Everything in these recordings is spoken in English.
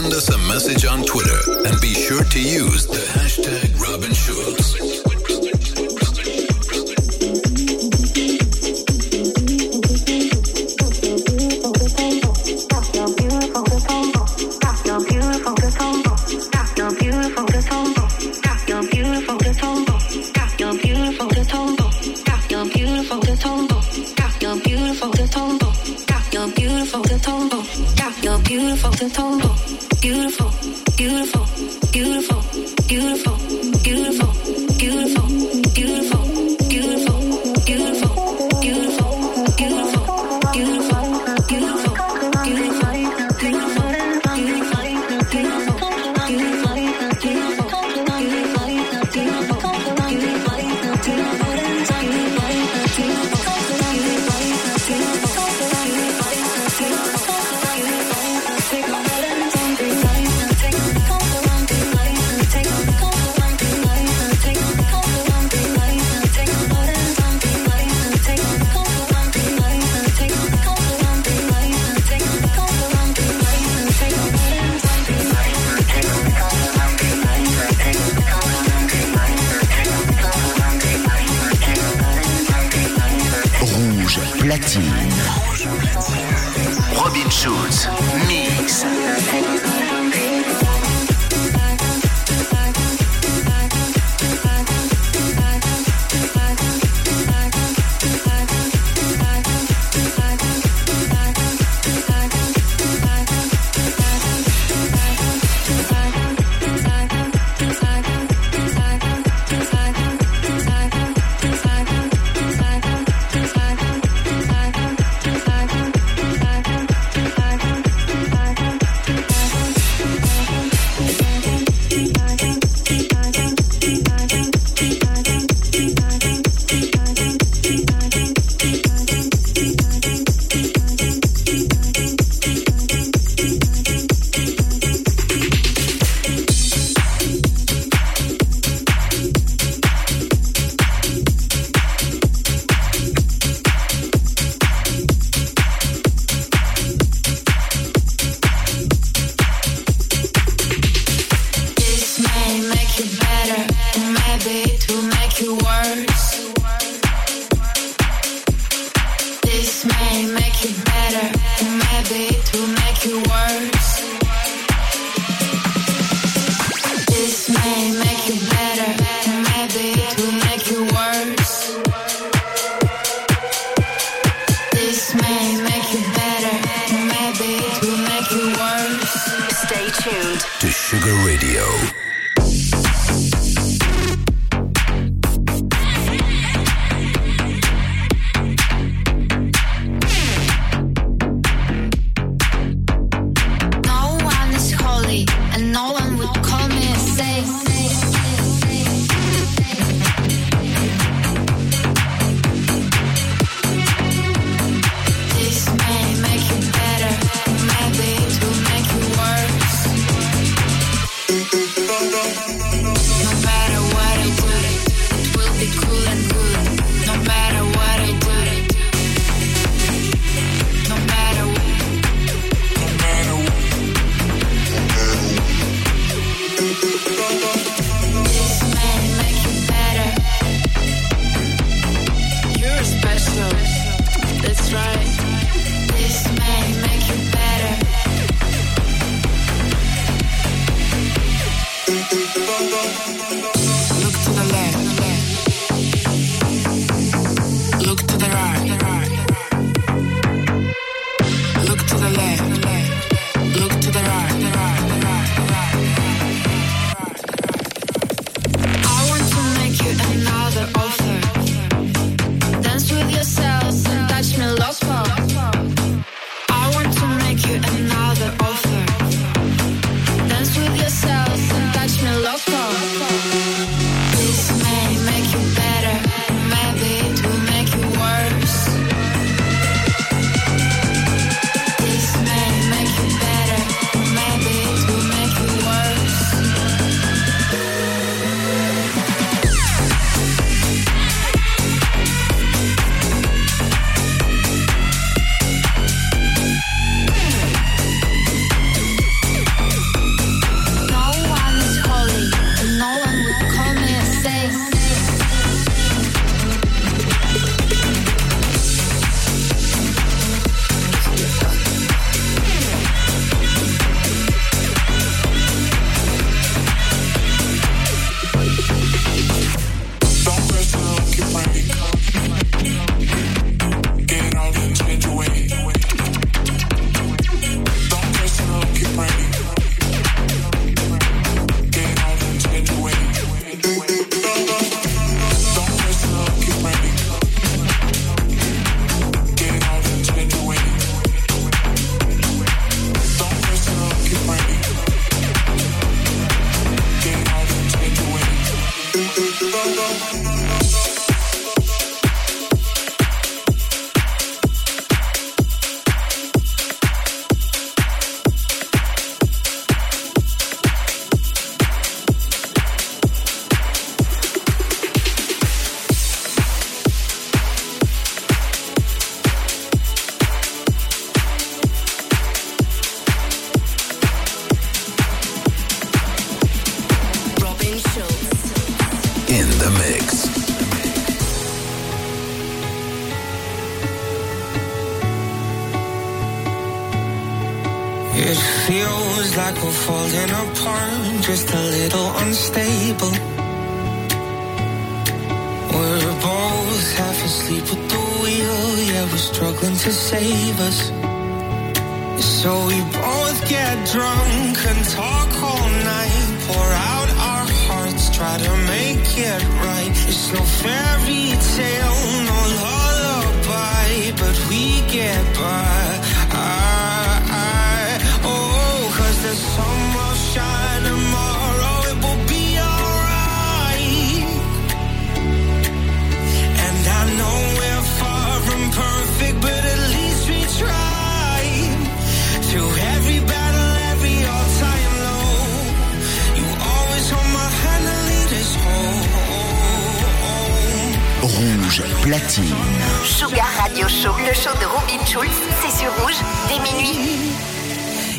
Send us a message on Twitter and be sure to use the hashtag Robin.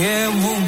É Eu. we'll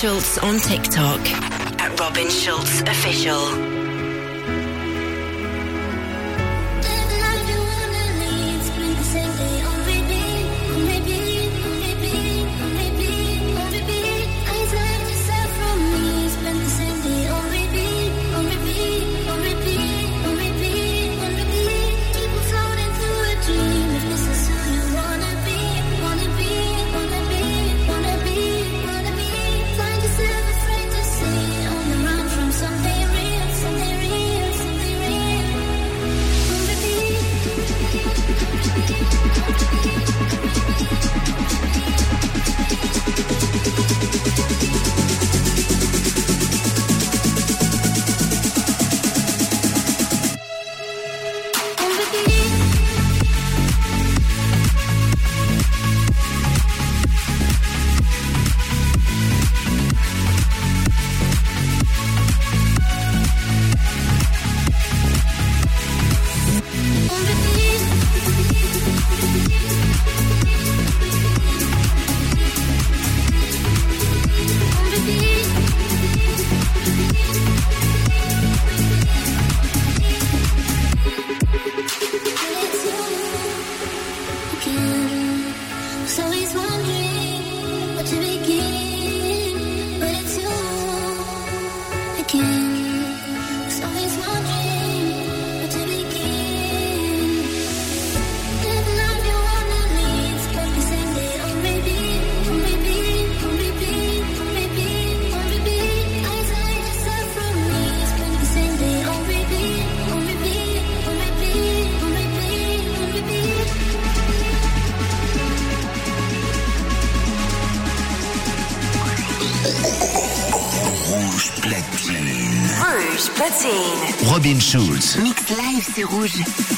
Schulz on TikTok at Robin Schulz Official. Robin Schulz. Mix live, c'est rouge.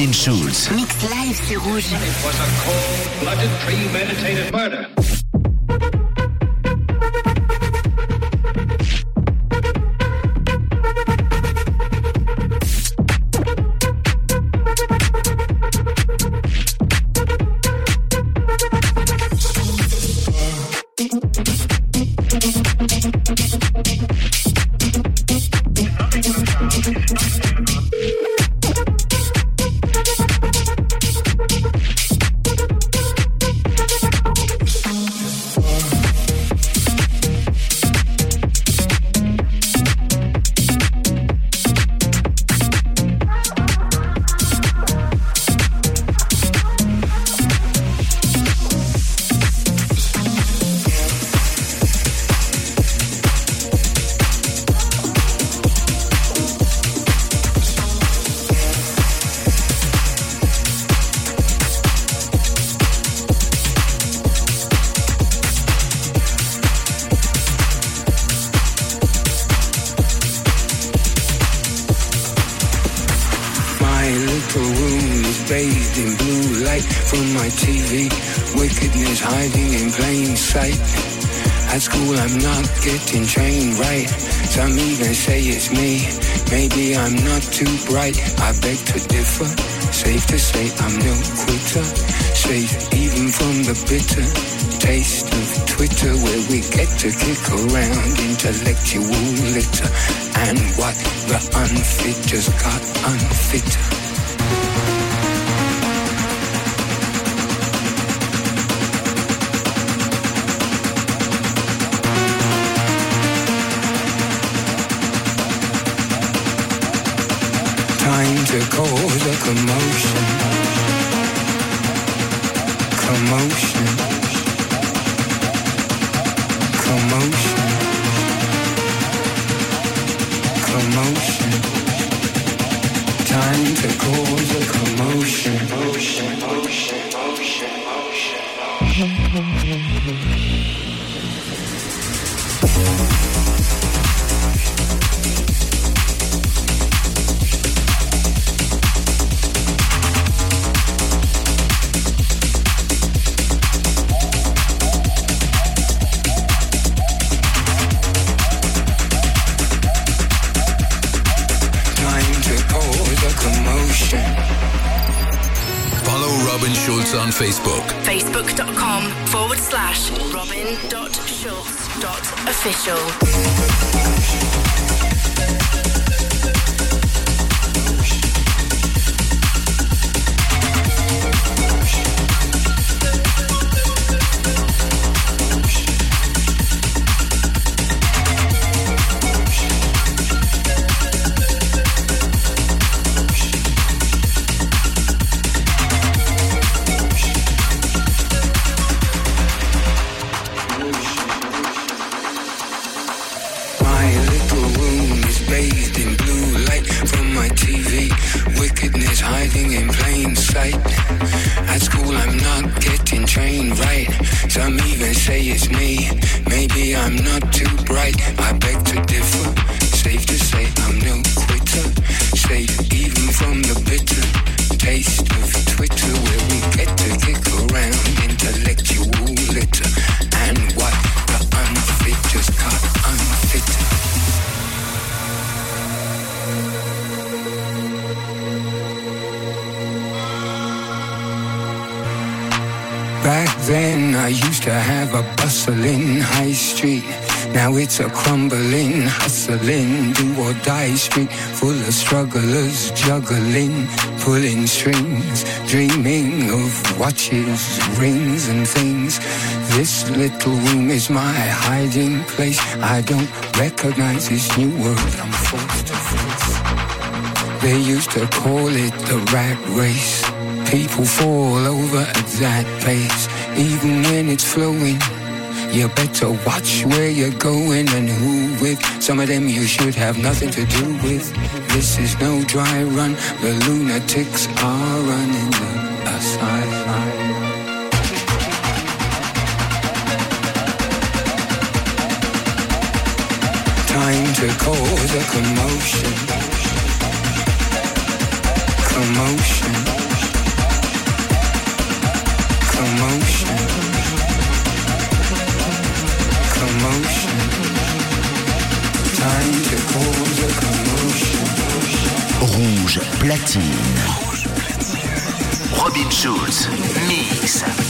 Robin Schulz. Mix live, c'est rouge. It was a cold-blooded, premeditated murder. Getting trained right. Some even say it's me. Maybe I'm not too bright. I beg to differ. Safe to say I'm no quitter. Safe even from the bitter taste of Twitter, where we get to kick around intellectual litter. And what the unfit just got unfitter. To cause a commotion. Commotion. Commotion. Commotion. Time to cause a commotion. Motion, motion, motion, motion. On Facebook. Facebook.com forward slash robin.schulz.official. Now it's a crumbling, hustling, do or die street full of strugglers juggling, pulling strings, dreaming of watches, rings and things. This little room is my hiding place. I don't recognize this new world I'm forced to face. They used to call it the rat race. People fall over at that pace, even when it's flowing. You better watch where you're going and who with. Some of them you should have nothing to do with. This is no dry run. The lunatics are running the asylum. Time to cause a commotion. Commotion. Commotion. Platine. Robin Schulz, mix.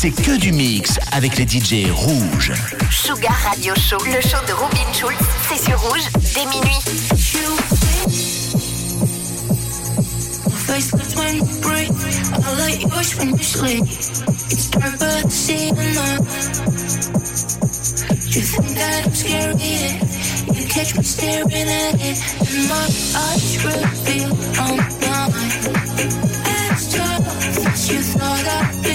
C'est que du mix avec les DJ rouges. Sugar Radio Show, le show de Robin Schulz, c'est sur Rouge dès minuit. Catch me staring at it, and my eyes reveal I'm not as tough as you thought I'd be.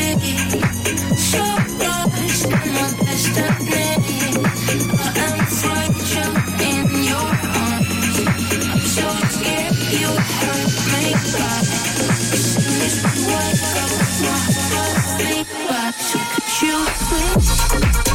So lost in my destiny. I am fragile in your arms. I'm so scared you hurt me bad. As soon as we back. Please?